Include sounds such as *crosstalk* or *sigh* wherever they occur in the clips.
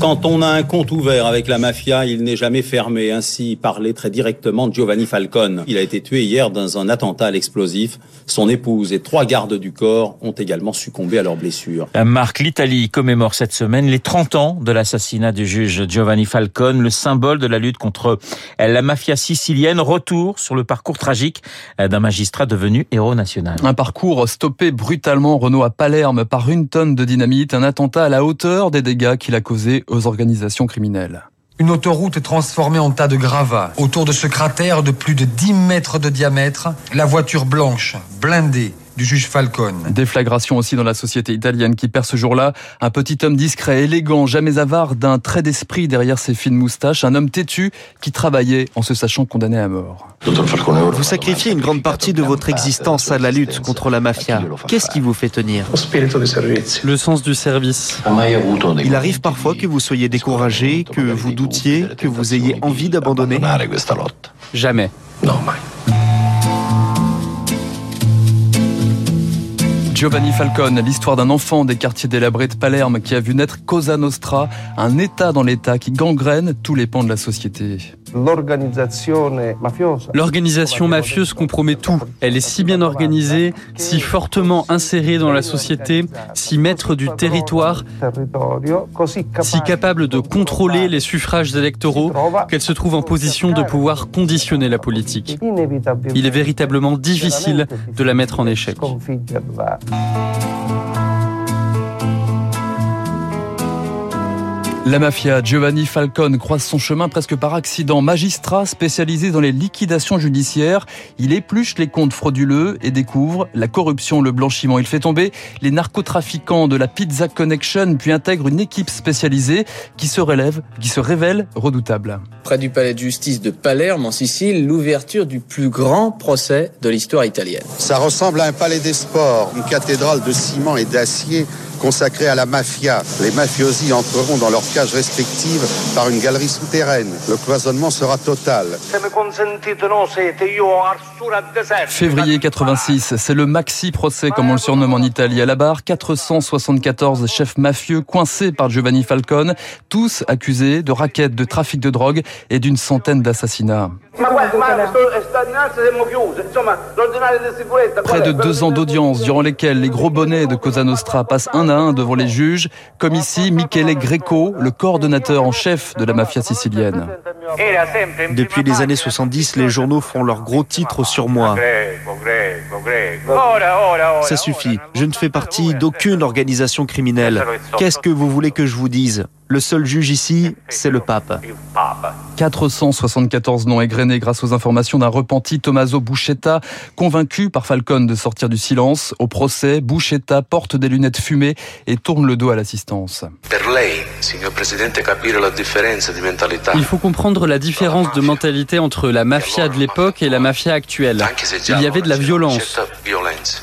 Quand on a un compte ouvert avec la mafia, il n'est jamais fermé. Ainsi parlait très directement Giovanni Falcone. Il a été tué hier dans un attentat à l'explosif. Son épouse et trois gardes du corps ont également succombé à leurs blessures. Marc, l'Italie commémore cette semaine les 30 ans de l'assassinat du juge Giovanni Falcone, le symbole de la lutte contre la mafia sicilienne. Retour sur le parcours tragique d'un magistrat devenu héros national. Un parcours stoppé brutalement, Renault à Palerme, par une tonne de dynamite. Un attentat à la hauteur des dégâts qu'il a causés aux organisations criminelles. Une autoroute est transformée en tas de gravats. Autour de ce cratère de plus de 10 mètres de diamètre, la voiture blanche, blindée, du juge Falcone. Déflagration aussi dans la société italienne qui perd ce jour-là un petit homme discret, élégant, jamais avare, d'un trait d'esprit derrière ses fines moustaches, un homme têtu qui travaillait en se sachant condamné à mort. Vous sacrifiez une grande partie de votre existence à la lutte contre la mafia. Qu'est-ce qui vous fait tenir? Le sens du service. Il arrive parfois que vous soyez découragé, que vous doutiez, que vous ayez envie d'abandonner? Jamais. Giovanni Falcone, l'histoire d'un enfant des quartiers délabrés de Palerme qui a vu naître Cosa Nostra, un État dans l'État qui gangrène tous les pans de la société. L'organisation mafieuse compromet tout. Elle est si bien organisée, si fortement insérée dans la société, si maître du territoire, si capable de contrôler les suffrages électoraux qu'elle se trouve en position de pouvoir conditionner la politique. Il est véritablement difficile de la mettre en échec. La mafia, Giovanni Falcone croise son chemin presque par accident. Magistrat spécialisé dans les liquidations judiciaires, il épluche les comptes frauduleux et découvre la corruption, le blanchiment. Il fait tomber les narcotrafiquants de la Pizza Connection, puis intègre une équipe spécialisée qui se relève, qui se révèle redoutable. Près du palais de justice de Palerme, en Sicile, l'ouverture du plus grand procès de l'histoire italienne. Ça ressemble à un palais des sports, une cathédrale de ciment et d'acier consacrée à la mafia. Les mafiosi entreront dans leurs cages respectives par une galerie souterraine. Le cloisonnement sera total. Février 86, c'est le maxi procès comme on le surnomme en Italie. À la barre, 474 chefs mafieux coincés par Giovanni Falcone, tous accusés de raquettes, de trafic de drogue et d'une centaine d'assassinats. Près de deux ans d'audience durant lesquelles les gros bonnets de Cosa Nostra passent un à devant les juges, comme ici Michele Greco, le coordonnateur en chef de la mafia sicilienne. Depuis les années 70, les journaux font leurs gros titres sur moi. Ça suffit, je ne fais partie d'aucune organisation criminelle. Qu'est-ce que vous voulez que je vous dise? Le seul juge ici, c'est le pape. 474 noms égrenés grâce aux informations d'un repenti Tommaso Buscetta, convaincu par Falcone de sortir du silence. Au procès, Buscetta porte des lunettes fumées et tourne le dos à l'assistance. Il faut comprendre la différence de mentalité entre la mafia de l'époque et la mafia actuelle. Il y avait de la violence.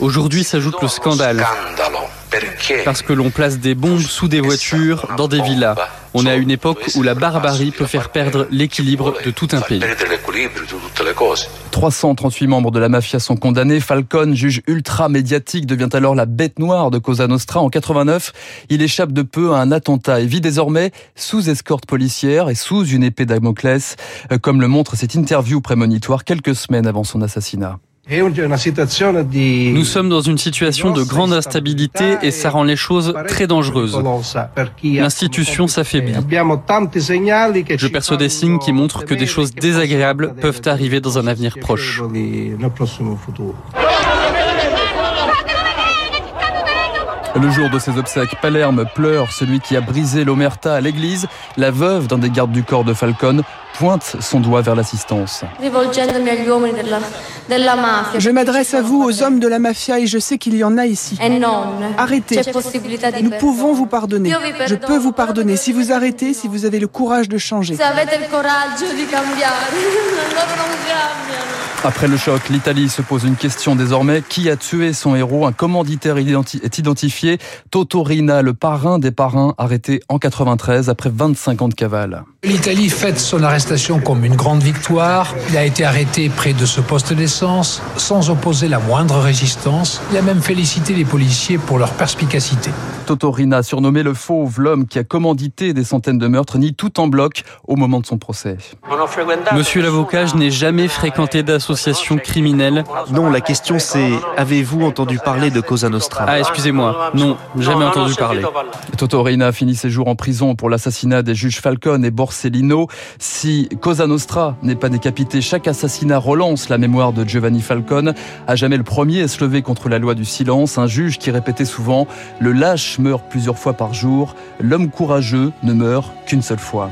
Aujourd'hui s'ajoute le scandale. Parce que l'on place des bombes sous des voitures, dans des villas. On est à une époque où la barbarie peut faire perdre l'équilibre de tout un pays. 338 membres de la mafia sont condamnés. Falcone, juge ultra médiatique, devient alors la bête noire de Cosa Nostra. En 89, il échappe de peu à un attentat et vit désormais sous escorte policière et sous une épée Damoclès, comme le montre cette interview prémonitoire quelques semaines avant son assassinat. Nous sommes dans une situation de grande instabilité et ça rend les choses très dangereuses. L'institution s'affaiblit. Je perçois des signes qui montrent que des choses désagréables peuvent arriver dans un avenir proche. Le jour de ses obsèques, Palerme pleure celui qui a brisé l'omerta à l'église. La veuve d'un des gardes du corps de Falcone pointe son doigt vers l'assistance. Je m'adresse à vous, aux hommes de la mafia, et je sais qu'il y en a ici. Arrêtez. Nous pouvons vous pardonner. Je peux vous pardonner si vous arrêtez, si vous avez le courage de changer. *laughs* Après le choc, l'Italie se pose une question désormais. Qui a tué son héros? Un commanditaire est identifié. Toto Rina, le parrain des parrains, arrêté en 93 après 25 ans de cavale. L'Italie fête son arrestation comme une grande victoire. Il a été arrêté près de ce poste d'essence sans opposer la moindre résistance. Il a même félicité les policiers pour leur perspicacité. Toto Rina, surnommé le fauve, l'homme qui a commandité des centaines de meurtres, nie tout en bloc au moment de son procès. Monsieur l'avocat, je n'ai jamais fréquenté d'association criminelle. Non, la question c'est avez-vous entendu parler de Cosa Nostra? Ah, excusez-moi. Non, jamais entendu parler. Toto Rina finit ses jours en prison pour l'assassinat des juges Falcone et Borsellino. Si Cosa Nostra n'est pas décapité, chaque assassinat relance la mémoire de Giovanni Falcone. À jamais le premier à se lever contre la loi du silence, un juge qui répétait souvent le lâche meurt plusieurs fois par jour, l'homme courageux ne meurt qu'une seule fois.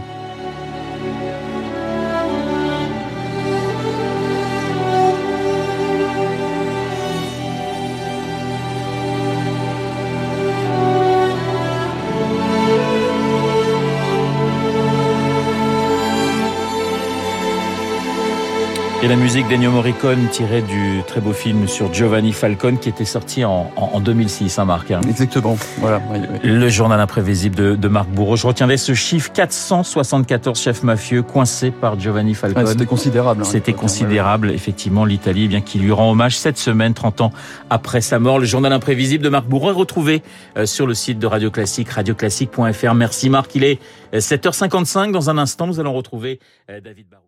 Et la musique d'Ennio Morricone tirée du très beau film sur Giovanni Falcone qui était sorti en, en 2006, hein Marc hein. Exactement. Voilà. Le journal imprévisible de, de, Marc Bourreau. Je retiendrai ce chiffre 474 chefs mafieux coincés par Giovanni Falcone. Ah, C'était considérable. Hein, C'était considérable, effectivement, l'Italie, eh bien qui lui rend hommage cette semaine, 30 ans après sa mort. Le journal imprévisible de Marc Bourreau est retrouvé euh, sur le site de Radio Classique, radioclassique.fr. Merci Marc. Il est 7h55. Dans un instant, nous allons retrouver euh, David Barou.